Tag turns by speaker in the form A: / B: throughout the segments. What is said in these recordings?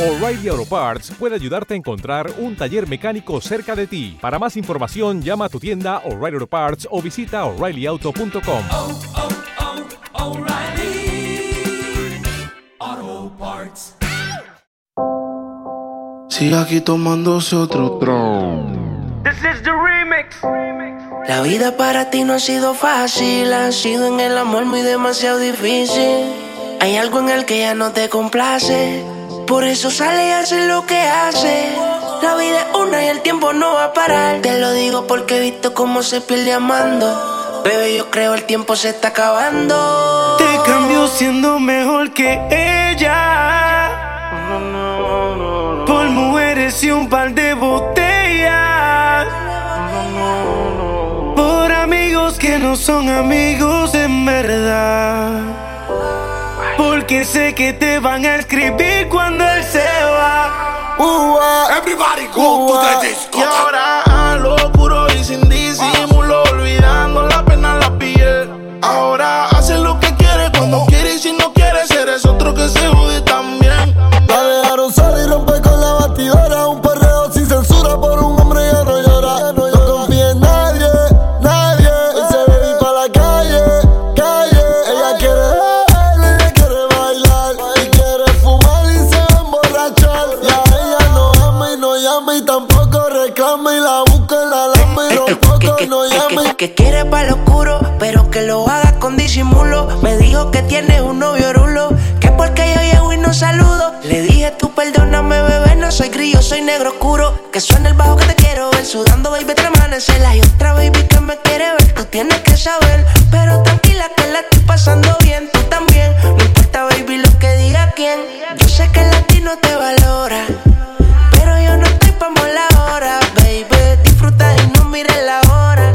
A: O'Reilly Auto Parts puede ayudarte a encontrar un taller mecánico cerca de ti. Para más información, llama a tu tienda O'Reilly Auto Parts o visita oreillyauto.com.
B: oh, oh, O'Reilly Auto Parts.
C: Sigue aquí tomándose otro tron.
D: La vida para ti no ha sido fácil, ha sido en el amor muy demasiado difícil. Hay algo en el que ya no te complace, por eso sale y hace lo que hace. La vida es una y el tiempo no va a parar. Te lo digo porque he visto cómo se pierde amando. Bebé, yo creo el tiempo se está acabando.
C: Te cambió siendo mejor que ella. Por mujeres y un par de botellas. Por amigos que no son amigos en verdad. Porque sé que te van a escribir cuando él se va.
E: Everybody go to
C: ua.
E: the disco.
C: Y ahora a lo Que
D: suena el bajo que te quiero ver, sudando, baby, te amanecelas. Y otra baby que me quiere ver, tú tienes que saber. Pero tranquila que la estoy pasando bien, tú también. No importa, baby, lo que diga quién. Yo sé que el latino te valora. Pero yo no estoy pa' mola ahora, baby. Disfruta y no mires la hora.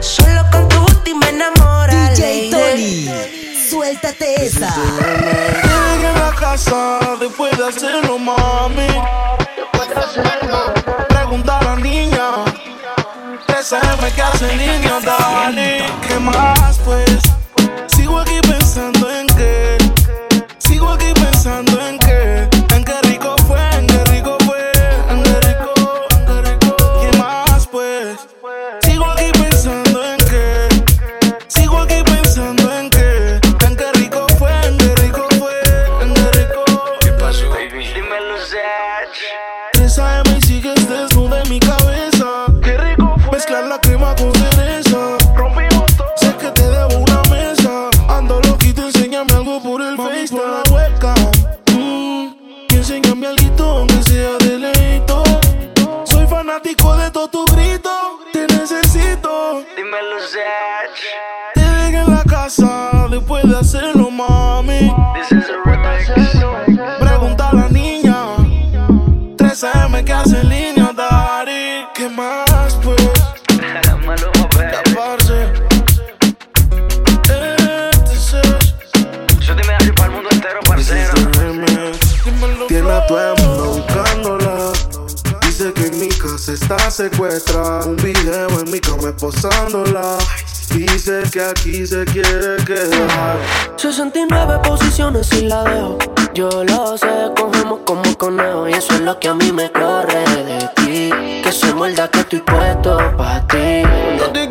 D: Solo con tu última me enamora,
F: DJ
D: lady.
F: Tony, suéltate esa.
C: Llegué a la casa después de hacerlo, mami. 13M que hace niño, dale. ¿Qué más, pues? Un video en mi cama esposándola. Dice que aquí se quiere quedar.
D: 69 posiciones y la dejo. Yo lo sé, cogemos como conejo. Y eso es lo que a mí me corre de ti. Que se muerda que estoy puesto pa' ti.
G: No te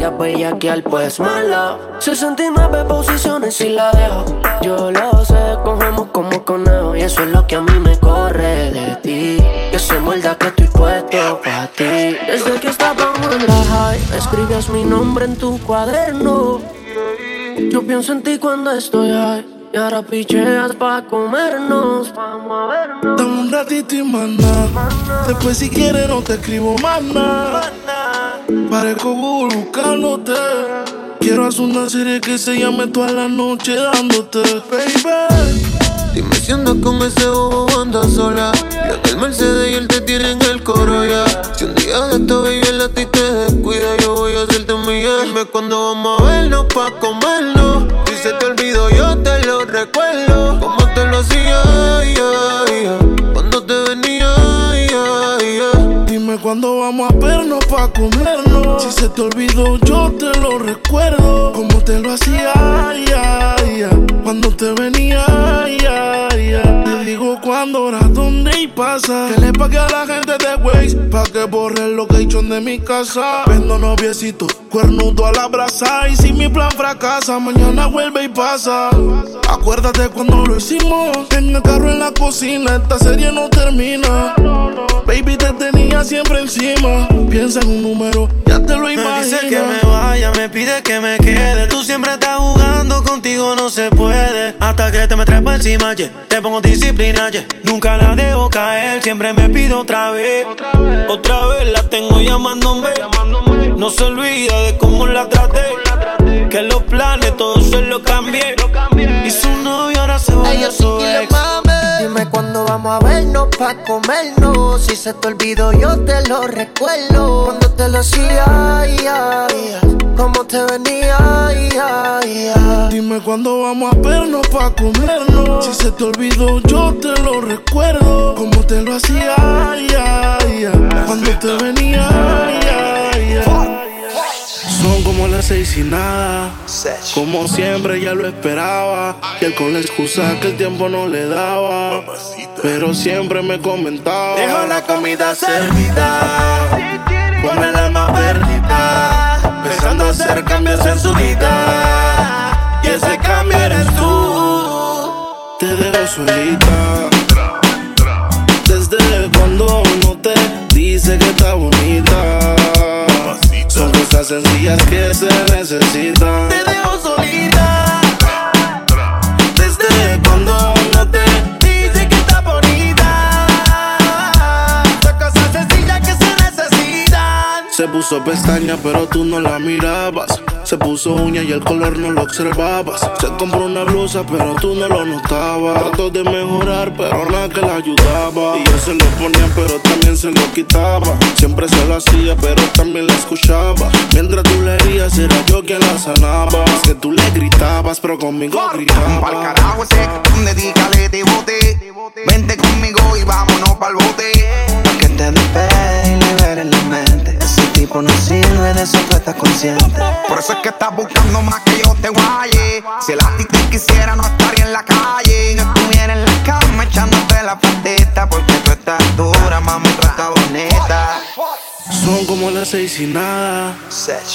D: Tú querías bellaquear, pues mala. 69 posiciones y la dejo. Yo lo sé, cogemos como conejo. Y eso es lo que a mí me corre de ti. Que se muerda que estoy puesto para ti. Desde que estábamos en la high, escribías mi nombre en tu cuaderno. Yo pienso en ti cuando estoy high. Y ahora picheas pa' comernos, vamos a vernos.
C: Dame un ratito y más nada. Después si quieres no te escribo más. Parezco buscándote. Quiero hacer una serie que se llame toda la noche dándote, baby.
E: Dime si andas con ese bobo andas sola. Yo en el Mercedes y él te tiene en el coro ya. Si un día de esto baby el a ti te descuida, yo voy a hacerte mía. Dime cuándo vamos a vernos pa' comernos. Si se te olvidó, yo te lo recuerdo. Como te lo hacía, ya,
C: cuándo vamos a vernos pa' comernos. Si se te olvidó, yo te lo recuerdo. Como te lo hacía, ya, ya. Cuando te venía, ya, ya. Te digo cuándo, hora, dónde y pasa. Que le pague a la gente de Waze pa' que borre lo que he hecho de mi casa. Vendo noviecito, cuernudo a la brasa. Y si mi plan fracasa, mañana vuelve y pasa. Acuérdate cuando lo hicimos. En el carro en la cocina, esta serie no termina. Baby, te tenía siempre encima. Piensa en un número, ya te lo
E: Me
C: imaginas.
E: dice que me vaya, me pide que me quede. Tú siempre estás jugando, contigo no se puede. Hasta que te me traes por encima, yeah. te pongo disciplina, yeah. Nunca la dejo caer, siempre me pido otra vez. Otra vez la tengo llamándome. No se olvida de cómo la traté. Que los planes todos se los cambié. Y su novio ahora se va a su ex.
D: Dime cuándo vamos a vernos pa' comernos. Si se te olvidó, yo te lo recuerdo. Cuando te lo hacía, ya. Como te venía, ya.
C: Dime cuándo vamos a vernos pa' comernos. Si se te olvidó, yo te lo recuerdo. Como te lo hacía. Cuando te venía. Son como las seis y nada. Como siempre ya lo esperaba. Y él con la excusa que el tiempo no le daba. Pero siempre me comentaba.
E: Dejo la comida servida, con el alma perdida, pensando hacer cambios en su vida. Y ese cambio eres tú.
C: Te dejo solita. Desde cuando no te dice que está bonita. Cosas sencillas que se necesitan.
E: Te dejo solita.
C: Desde cuando no te
E: Dice que está bonita. Son cosas sencillas que se necesitan.
C: Se puso pestaña, pero tú no la mirabas. Se puso uña y el color no lo observabas. Se compró una blusa, pero tú no lo notabas. Trató de mejorar, pero nada que la ayudaba. Y él se lo ponía, pero también se lo quitaba. Siempre se lo hacía, pero también la escuchaba. Mientras tú le herías, era yo quien la sanaba. Es que tú le gritabas, pero conmigo
H: Pa'l
C: gritaba.
H: carajo ese dedícale de bote. Vente conmigo y vámonos pa'l bote.
I: Pa' que te despegue y libere la mente. Ese tipo no sirve, de eso tú estás consciente.
H: Por eso es que estás buscando más que yo te guaye. Si el ti te quisiera, no estaría en la calle.
I: No estuviera en la cama echándote la patita. Porque tú estás dura, mami, tú estás bonita.
C: Son como las seis y nada.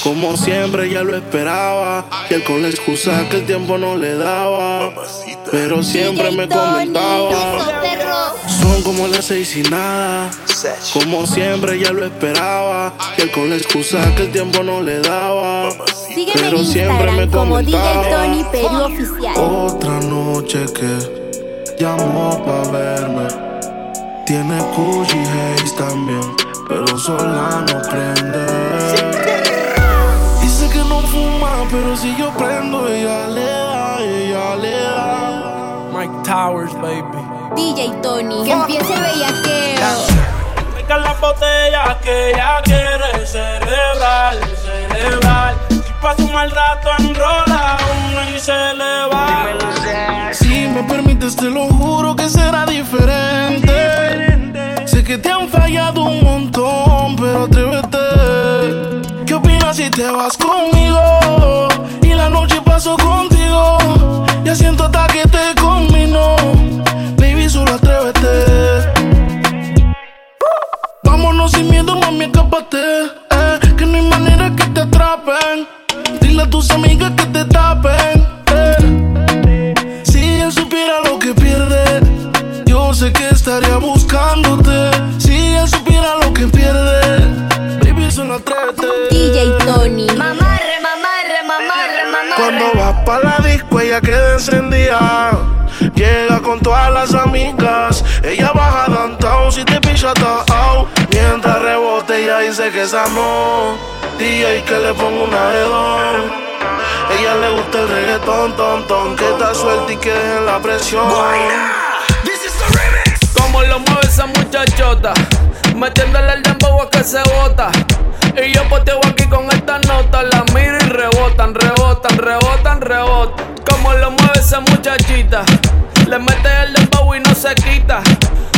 C: Como siempre ya lo esperaba. Y él con la excusa que el tiempo no le daba. Pero siempre me comentaba. Son como las seis y nada. Como siempre ya lo esperaba. Y él con la excusa que el tiempo no le daba.
J: Sígueme
C: Pero
J: en
C: siempre me
J: como DJ
C: comentaba.
J: Tony Perú Oficial.
C: Otra noche que llamó pa' verme. Tiene Gucci Haze también, pero sola no prende. Dice que no fuma, pero si yo prendo, ella le da, ella le da.
K: Mike Towers, baby.
J: DJ Tony, que empiece el bellaqueo.
K: Venga la botella que ella quiere celebrar, celebrar. Si pasa un mal rato, enrola uno y se le va.
C: Si me permites, te lo juro que será diferente. Sé que te han fallado un montón, pero atrévete. ¿Qué opinas si te vas conmigo? mami, escápate. Eh, que no hay manera que te atrapen. Dile a tus amigas que te tapen. Eh. Si él supiera lo que pierde, yo sé que estaría buscándote. Si él supiera lo que pierde, baby, solo atrévete. DJ Tony.
L: Mamarre, mamarre, mamarre, mamarre.
C: Cuando vas pa' la disco, ella queda encendida. Llega con todas las amigas. Ella baja downtown si te pilla out Dice que esa no. DJ que le pongo una de. Ella le gusta el reggaetón, ton, ton. Que está suelta y que dejen la presión.
K: Como lo mueve esa muchachota, metiéndole el dembow a que se bota. Y yo poteo aquí con esta nota, la miro y rebotan, rebotan, rebotan, rebotan. Como lo mueve esa muchachita, le mete el dembow y no se quita.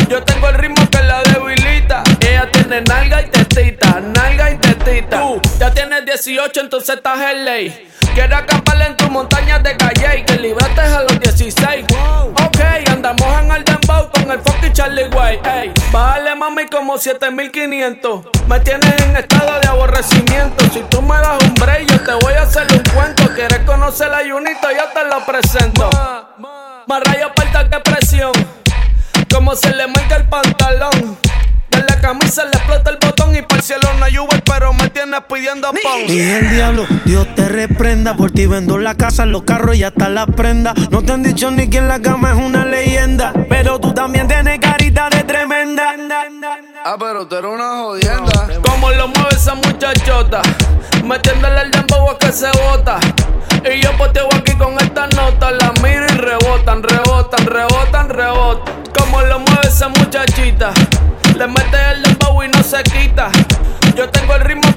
K: Yo tengo el ritmo que la debilita. Ella tiene nalga y tetita, nalga y tetita. Tú ya tienes 18, entonces estás en ley. Quiero acampar en tu montaña de calle y que libraste a los 16. Ok, andamos en el dembow con el fucking Charlie Way. Ey, bájale mami como 7500. Me tienes en estado de aborrecimiento. Si tú me das un break, yo te voy a hacer un cuento. Quieres conocer a Junito, yo te lo presento. Más rayo falta que presión. Como se le marca el pantalón. De la camisa le explota el botón y para el cielo no hay Uber, pero me tienes pidiendo pon.
E: Y el diablo, Dios te reprenda. Por ti vendo la casa, los carros y hasta las prendas. No te han dicho ni que en la cama es una leyenda. Pero tú también tienes carita de tremenda.
K: Ah, pero tú eres una jodienda. Como lo mueve esa muchachota, metiéndole el dembow a que se bota. Y yo poteo aquí con esta Le mete el dembow y no se quita. Yo tengo el ritmo